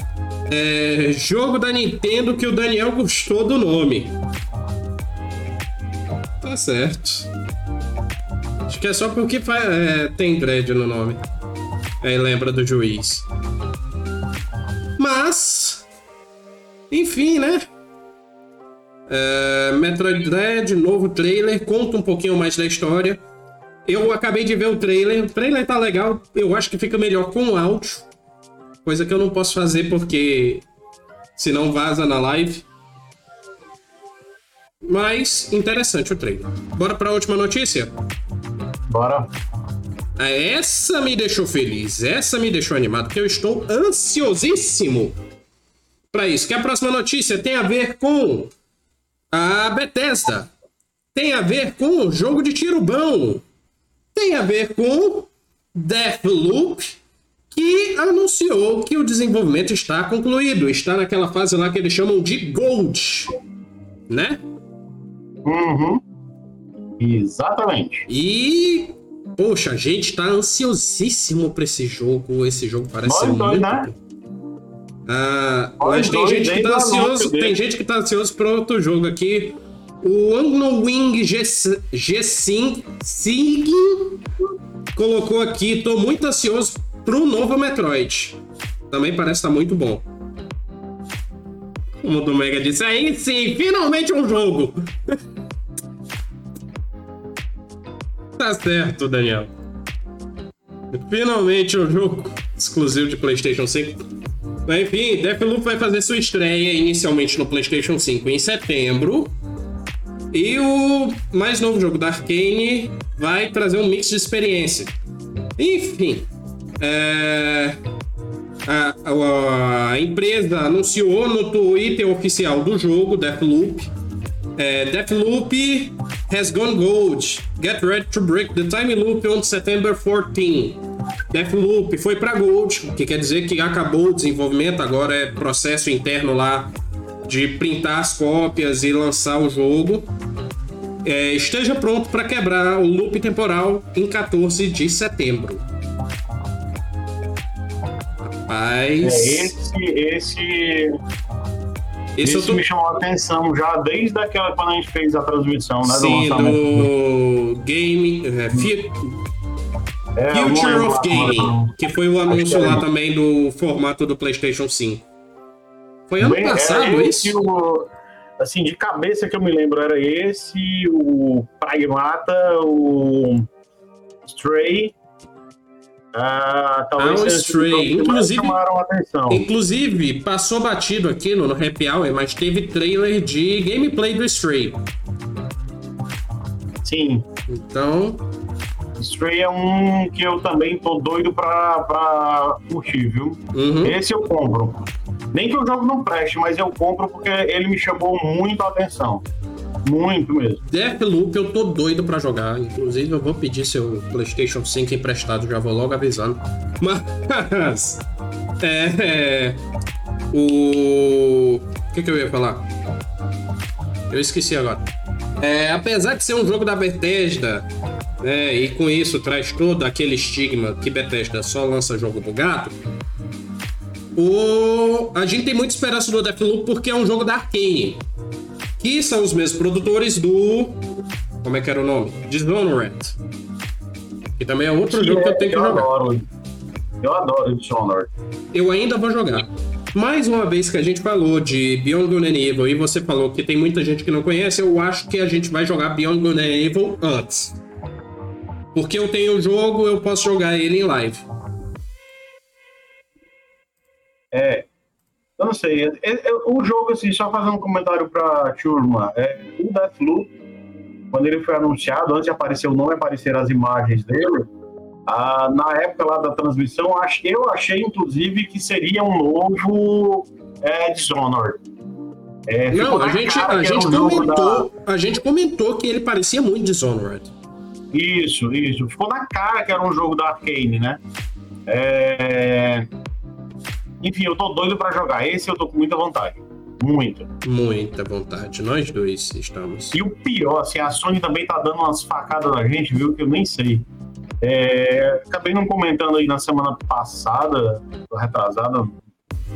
É, jogo da Nintendo que o Daniel gostou do nome. Tá certo. Acho que é só porque é, tem dread no nome. Aí lembra do juiz. Mas. Enfim, né? É, Metroid Dread, novo trailer, conta um pouquinho mais da história. Eu acabei de ver o trailer, o trailer tá legal, eu acho que fica melhor com o áudio. Coisa que eu não posso fazer porque senão vaza na live. Mas interessante o trailer. Bora para a última notícia? Bora. Ah, essa me deixou feliz, essa me deixou animado, porque eu estou ansiosíssimo para isso. Que a próxima notícia tem a ver com a Bethesda, tem a ver com o jogo de tiro bom, tem a ver com Deathloop, que anunciou que o desenvolvimento está concluído, está naquela fase lá que eles chamam de Gold, né? Uhum. Exatamente. E poxa, a gente tá ansiosíssimo para esse jogo. Esse jogo parece ser muito. Né? Ah, mas tem gente que tá ansioso, tem gente que tá ansioso para outro jogo aqui. O Anglo Wing G5 Sig colocou aqui, tô muito ansioso pro novo Metroid. Também parece estar tá muito bom. Como o do Mega disse, aí sim, finalmente um jogo. tá certo, Daniel. Finalmente um jogo exclusivo de PlayStation 5. Enfim, Deathloop vai fazer sua estreia inicialmente no PlayStation 5 em setembro. E o mais novo jogo da Arkane vai trazer um mix de experiência. Enfim, é... a, a, a, empresa anunciou no Twitter oficial do jogo, Deathloop, é, Deathloop has gone gold. Get ready to break the time loop on September 14. Deathloop foi para gold, que quer dizer que acabou o desenvolvimento, agora é processo interno lá de printar as cópias e lançar o jogo. É, esteja pronto para quebrar o loop temporal em 14 de setembro. Rapaz. É, esse, esse esse Isso tô... me chamou a atenção já desde aquela quando a gente fez a transmissão, né? Sim, do, do Game. É, é, Future of Gaming, que foi o anúncio lá também do formato do PlayStation 5. Foi ano Bem, passado isso? O, assim, de cabeça que eu me lembro era esse, o Pragmata, o Stray ah, talvez ah, um Stray. Inclusive, inclusive, passou batido aqui no, no Happy Hour, mas teve trailer de gameplay do Stray. Sim. Então. Stray é um que eu também tô doido pra, pra curtir, viu? Uhum. Esse eu compro. Nem que o jogo não preste, mas eu compro porque ele me chamou muito a atenção. Muito mesmo. Deathloop eu tô doido pra jogar. Inclusive, eu vou pedir seu PlayStation 5 emprestado, já vou logo avisando. Mas. É. é o. O que, que eu ia falar? Eu esqueci agora. É, apesar de ser um jogo da Bethesda, né, e com isso traz todo aquele estigma que Bethesda só lança jogo do gato, O... A gente tem muita esperança do Deathloop porque é um jogo da Arkane. Que são os mesmos produtores do. Como é que era o nome? Dishonored. Que também é outro que jogo é, que eu tenho que eu jogar. Adoro. Eu adoro Dishonored. Eu ainda vou jogar. Mais uma vez que a gente falou de Beyond Good and Evil e você falou que tem muita gente que não conhece, eu acho que a gente vai jogar Beyond Good and Evil antes. Porque eu tenho o jogo, eu posso jogar ele em live. É. Eu não sei. O jogo, assim, só fazendo um comentário pra turma, é, o Deathloop, quando ele foi anunciado, antes de aparecer o nome, aparecer as imagens dele, ah, na época lá da transmissão, eu achei, inclusive, que seria um novo é, Dishonored. É, não, a gente, a, gente comentou, da... a gente comentou que ele parecia muito Dishonored. Isso, isso. Ficou na cara que era um jogo da Arkane, né? É... Enfim, eu tô doido para jogar. Esse eu tô com muita vontade. Muita. Muita vontade. Nós dois estamos. E o pior, assim, a Sony também tá dando umas facadas na gente, viu? Que eu nem sei. É... Acabei não comentando aí na semana passada, retrasada,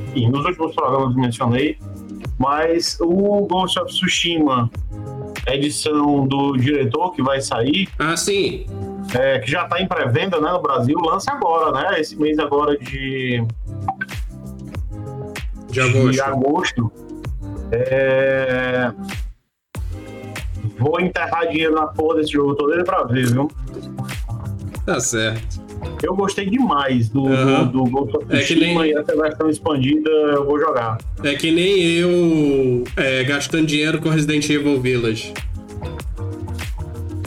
enfim, nos últimos programas mencionei, mas o Ghost of Tsushima, edição do diretor que vai sair. Ah, sim. É, que já está em pré-venda né, no Brasil, lança agora, né? Esse mês agora de de agosto. De agosto. É... Vou enterrar dinheiro na porra desse jogo todo ele pra ver, viu? Tá certo. Eu gostei demais do, uhum. do, do Ghost of é Tsushima nem... e essa versão expandida eu vou jogar. É que nem eu é, gastando dinheiro com Resident Evil Village.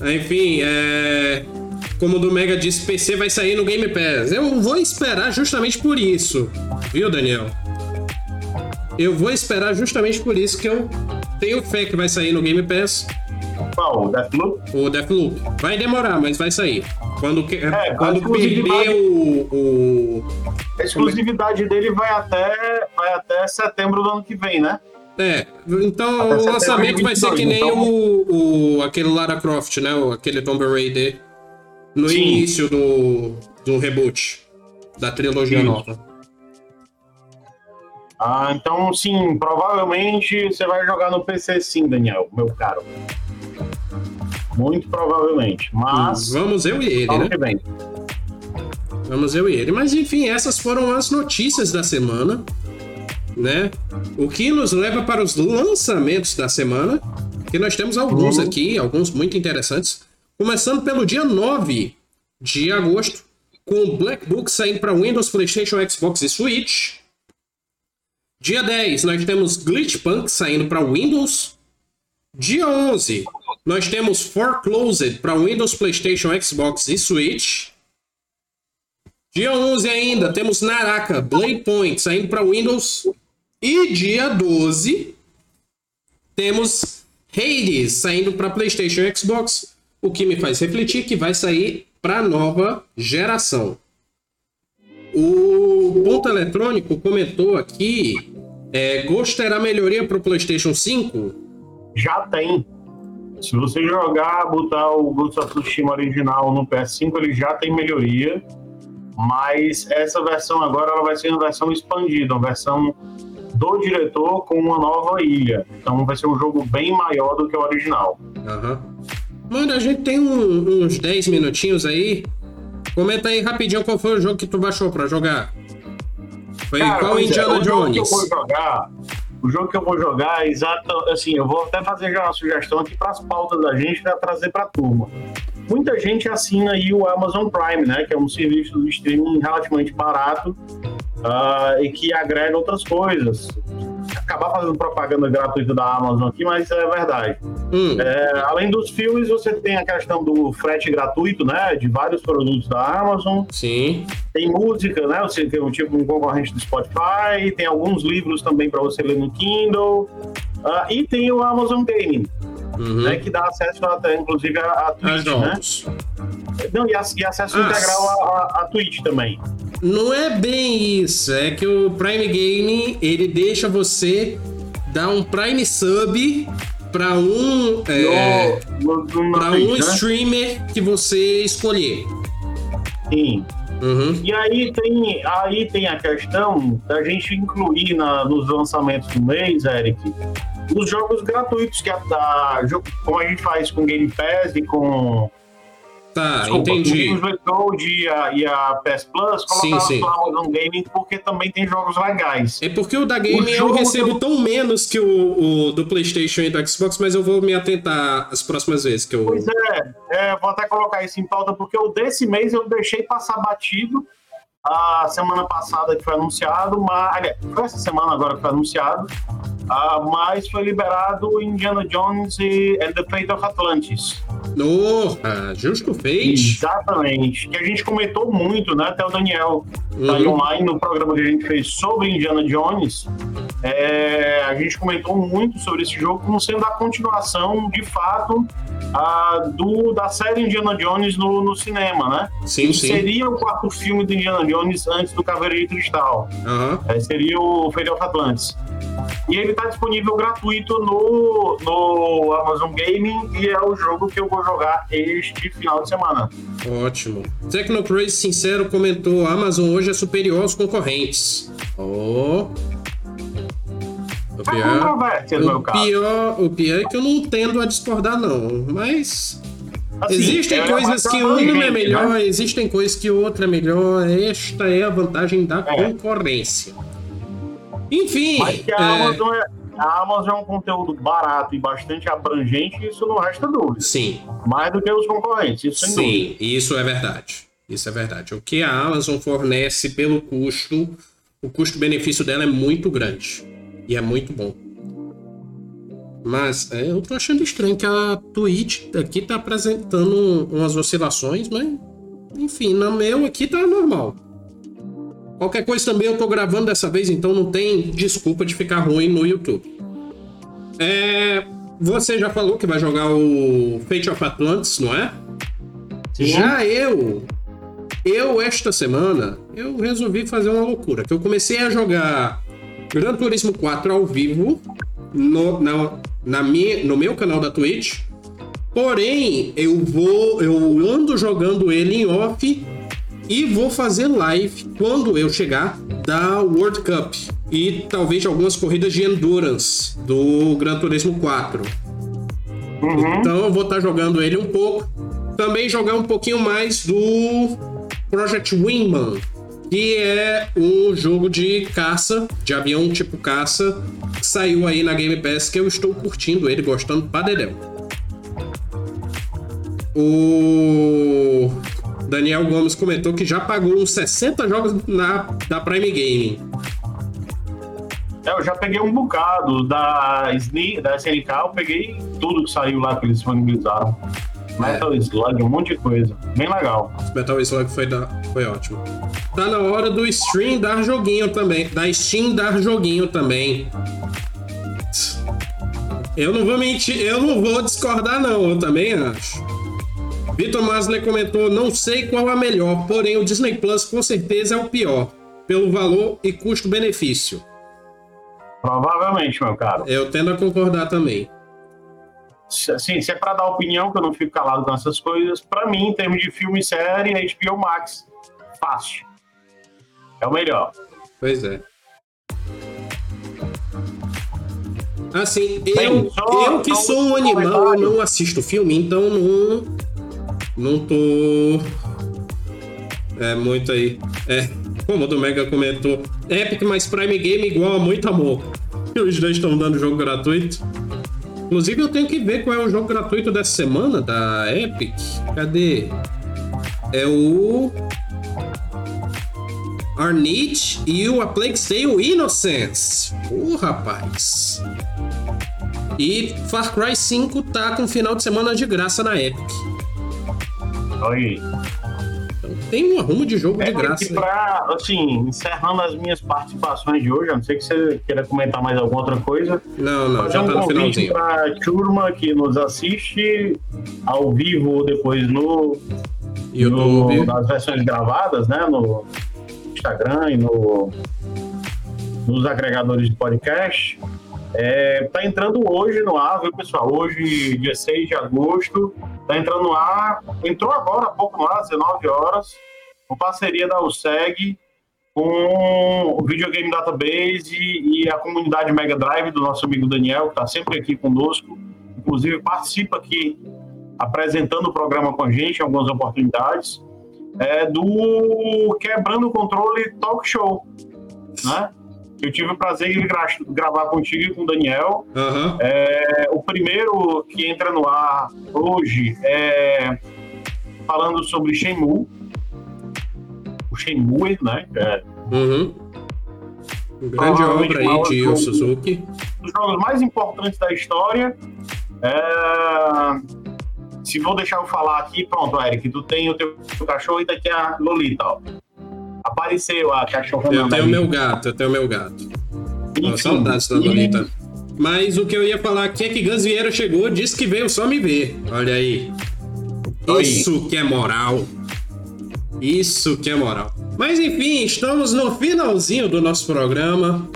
Enfim, é... como o do Mega disse, PC vai sair no Game Pass. Eu vou esperar justamente por isso. Viu, Daniel? Eu vou esperar justamente por isso que eu tenho fé que vai sair no Game Pass. Qual? O Deathloop? O Deathloop. Vai demorar, mas vai sair. Quando, é, quando perder o, o. A exclusividade dele vai até, vai até setembro do ano que vem, né? É, então até o lançamento vai ser que nem então... o, o, aquele Lara Croft, né? Aquele Tomb Raider no Sim. início do, do reboot da trilogia Sim. nova. Ah, então sim, provavelmente você vai jogar no PC sim, Daniel, meu caro. Muito provavelmente. Mas. Vamos eu e ele, né? Bem. Vamos eu e ele. Mas enfim, essas foram as notícias da semana. Né? O que nos leva para os lançamentos da semana. Que nós temos alguns uhum. aqui, alguns muito interessantes. Começando pelo dia 9 de agosto, com o Black Book saindo para Windows, PlayStation, Xbox e Switch. Dia 10, nós temos Glitchpunk saindo para Windows. Dia 11, nós temos Foreclosed para Windows, PlayStation, Xbox e Switch. Dia 11 ainda, temos Naraka Blade Point saindo para Windows. E dia 12, temos Hades saindo para PlayStation e Xbox. O que me faz refletir que vai sair para nova geração. O Ponto Eletrônico comentou aqui: é, Ghost terá melhoria para o PlayStation 5? Já tem. Se você jogar, botar o Ghost of Tsushima original no PS5, ele já tem melhoria. Mas essa versão agora ela vai ser uma versão expandida, uma versão do diretor com uma nova ilha. Então vai ser um jogo bem maior do que o original. Uhum. Mano, a gente tem um, uns 10 minutinhos aí. Comenta aí rapidinho qual foi o jogo que tu baixou pra jogar. Foi Cara, qual é, Indiana é, Jones? O jogo que eu vou jogar, o jogo que eu vou jogar é exato, assim, eu vou até fazer já uma sugestão aqui para as pautas da gente para trazer para a turma. Muita gente assina aí o Amazon Prime, né, que é um serviço de streaming relativamente barato uh, e que agrega outras coisas acabar fazendo propaganda gratuita da Amazon aqui, mas é verdade. Hum. É, além dos filmes, você tem a questão do frete gratuito, né? De vários produtos da Amazon. Sim. Tem música, né? Você tem um tipo um concorrente do Spotify, tem alguns livros também para você ler no Kindle. Uh, e tem o Amazon Gaming. Uhum. Né, que dá acesso até, inclusive, a, a Twitch, né? Não, e, a, e acesso ah, integral a, a, a Twitch também. Não é bem isso. É que o Prime Game ele deixa você dar um Prime Sub para um é, para um né? streamer que você escolher. Sim. Uhum. E aí tem, aí tem a questão da gente incluir na, nos lançamentos do mês, Eric, os jogos gratuitos, que a, a, como a gente faz com Game Pass e com Tá, Desculpa, entendi. O Gold e a, e a PS Plus colocaram sim, sim. Amazon Gaming porque também tem jogos legais. É porque o da Gaming eu recebo tão menos que o, o, do PlayStation e do Xbox, mas eu vou me atentar as próximas vezes que eu. Pois é, é, vou até colocar isso em pauta porque o desse mês eu deixei passar batido a semana passada que foi anunciado, mas foi essa semana agora que foi anunciado, mas foi liberado Indiana Jones e And the Fate of Atlantis. Oh, justo fez. Exatamente. Que a gente comentou muito, né? Até o Daniel uhum. tá online no programa que a gente fez sobre Indiana Jones. É, a gente comentou muito sobre esse jogo como sendo a continuação, de fato, a, do, da série Indiana Jones no, no cinema, né? Sim, sim. Seria o quarto filme do Indiana Jones antes do Cavaleiro de Cristal. Uhum. É, seria o Fate of Atlantis. E ele está disponível gratuito no, no Amazon Gaming e é o jogo que eu vou jogar este final de semana. Ótimo. Tecnocrazy Sincero comentou: a Amazon hoje é superior aos concorrentes. Oh. O tá pior, o, pior, o pior é que eu não tendo a discordar, não. Mas. Assim, existem coisas que uma é melhor, né? existem coisas que outra é melhor. Esta é a vantagem da é. concorrência. Enfim. Mas que a, é... Amazon é, a Amazon é um conteúdo barato e bastante abrangente, isso não resta dúvida. Sim. Mais do que os concorrentes, isso sem Sim, dúvida. isso é verdade. Isso é verdade. O que a Amazon fornece pelo custo, o custo-benefício dela é muito grande. E é muito bom. Mas é, eu tô achando estranho que a Twitch aqui tá apresentando umas oscilações, mas enfim, no meu aqui tá normal. Qualquer coisa também eu tô gravando dessa vez, então não tem desculpa de ficar ruim no YouTube. É, você já falou que vai jogar o Fate of Atlantis, não é? Sim. Já eu, eu esta semana, eu resolvi fazer uma loucura, que eu comecei a jogar Gran Turismo 4 ao vivo no, na, na minha, no meu canal da Twitch. Porém, eu vou, eu ando jogando ele em off e vou fazer live quando eu chegar da World Cup e talvez algumas corridas de endurance do Gran Turismo 4. Uhum. Então eu vou estar tá jogando ele um pouco. Também jogar um pouquinho mais do Project Wingman, que é um jogo de caça, de avião tipo caça, que saiu aí na Game Pass, que eu estou curtindo ele, gostando pra dedéu. O Daniel Gomes comentou que já pagou uns 60 jogos na, da Prime Gaming. É, eu já peguei um bocado da, SNI, da SNK, eu peguei tudo que saiu lá que eles disponibilizaram. Metal é. Slug, um monte de coisa. Bem legal. Metal Slug foi, da, foi ótimo. Tá na hora do stream dar joguinho também. Da Steam dar joguinho também. Eu não vou mentir, eu não vou discordar, não. Eu também acho. Vitor Masley comentou: não sei qual é a melhor, porém o Disney Plus com certeza é o pior, pelo valor e custo-benefício. Provavelmente, meu caro. Eu tendo a concordar também. Assim, se é para dar opinião, que eu não fico calado com essas coisas, para mim, em termos de filme e série, HBO Max, fácil. É o melhor. Pois é. Assim, eu, só, eu que sou um animal, eu não assisto filme, então não não tô. É muito aí. É, como o do Mega comentou, Epic mais Prime Game igual a muito amor. E os dois estão dando jogo gratuito. Inclusive, eu tenho que ver qual é o jogo gratuito dessa semana da Epic. Cadê? É o. Arnit e o A Plague Tale Innocence. Ô, oh, rapaz. E Far Cry 5 tá com final de semana de graça na Epic. Oi. Então, tem um arrumo de jogo é, de graça. E pra, assim, encerrando as minhas participações de hoje, a não sei que você queira comentar mais alguma outra coisa. Não, não, já um tá no finalzinho. Pra turma que nos assiste ao vivo ou depois no YouTube, no, nas versões gravadas, né, no Instagram e no, nos agregadores de podcast. É, tá entrando hoje no ar, viu, pessoal? Hoje, dia 6 de agosto, tá entrando no ar. Entrou agora, há pouco no ar, 19 horas. uma parceria da USEG com o Videogame Database e, a comunidade Mega Drive do nosso amigo Daniel, que está sempre aqui conosco. Inclusive, participa aqui apresentando o programa com a gente em algumas oportunidades. É, do Quebrando o Controle Talk Show, né? Eu tive o prazer de gra gravar contigo e com o Daniel. Uhum. É, o primeiro que entra no ar hoje é falando sobre Shenmue. O Shenmue, né? É, uhum. Grande obra aí de Yu Suzuki. Um dos jogos mais importantes da história. É... Se vou deixar eu falar aqui, pronto, Eric, tu tem o teu cachorro e daqui a Lolita, ó. Apareceu a cachorra. Eu tenho o meu gato, eu tenho o meu gato. Enfim, saudades da Lolita. Mas o que eu ia falar aqui é que Gus Vieira chegou, disse que veio só me ver. Olha aí. Oi. Isso que é moral. Isso que é moral. Mas enfim, estamos no finalzinho do nosso programa.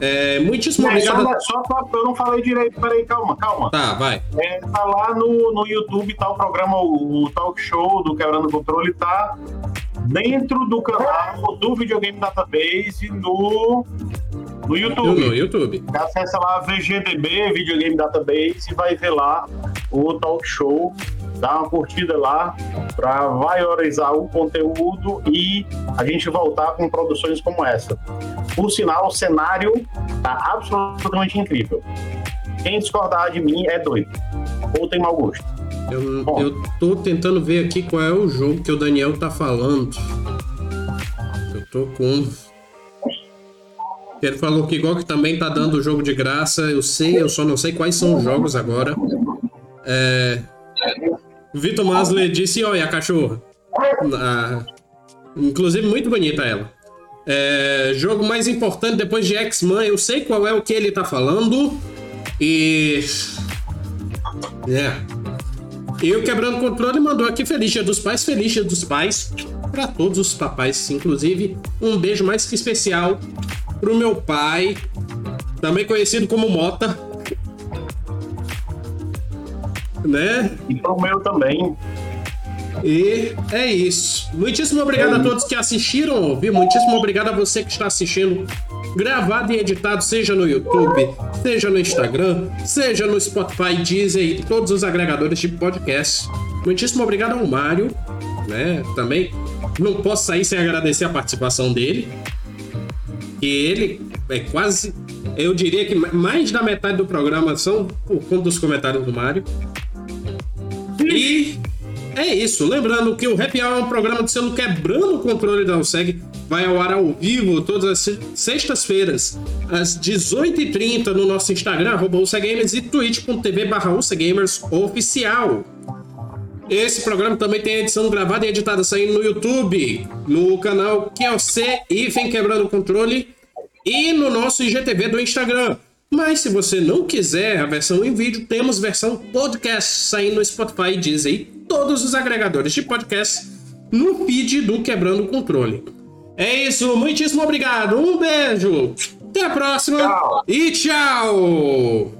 É, muitíssimo é, obrigado. Só pra, eu não falei direito, peraí, calma, calma. Tá, vai. É, tá lá no, no YouTube, tá o programa, o, o talk show do Quebrando o Controle, tá dentro do canal do Videogame Database no, no YouTube. No YouTube. Acesse lá VGDB, Videogame Database, e vai ver lá o talk show. Dá uma curtida lá para valorizar o conteúdo e a gente voltar com produções como essa. Por sinal, o cenário tá absolutamente incrível. Quem discordar de mim é doido ou tem mau gosto. Eu, eu tô tentando ver aqui qual é o jogo que o Daniel tá falando. Eu tô com. Ele falou que igual que também tá dando o jogo de graça. Eu sei, eu só não sei quais são os jogos agora. É... Vitor Masley disse: Olha, a cachorra. Ah, inclusive, muito bonita ela. É... Jogo mais importante depois de X-Men. Eu sei qual é o que ele tá falando. E. É. E o Quebrando o Controle mandou aqui Feliz Dia dos Pais, Feliz Dia dos Pais para todos os papais, inclusive um beijo mais que especial pro meu pai, também conhecido como Mota. Né? E pro meu também. E é isso. Muitíssimo obrigado é a todos que assistiram, ouviu? Muitíssimo obrigado a você que está assistindo gravado e editado, seja no YouTube, seja no Instagram, seja no Spotify, Deezer e todos os agregadores de podcast. Muitíssimo obrigado ao Mário, né? Também não posso sair sem agradecer a participação dele. E ele é quase, eu diria que mais da metade do programa são por conta dos comentários do Mário. E é isso. Lembrando que o Happy Hour é um programa de selo quebrando o controle da USEG. Vai ao ar ao vivo todas as sextas-feiras, às 18h30, no nosso Instagram, arroba e twitch.tv barra oficial. Esse programa também tem edição gravada e editada saindo no YouTube, no canal QLC e Vem Quebrando o Controle e no nosso IGTV do Instagram. Mas se você não quiser a versão em vídeo, temos versão podcast saindo no Spotify, Deezer e todos os agregadores de podcast no feed do Quebrando o Controle. É isso, muitíssimo obrigado, um beijo, até a próxima tchau. e tchau!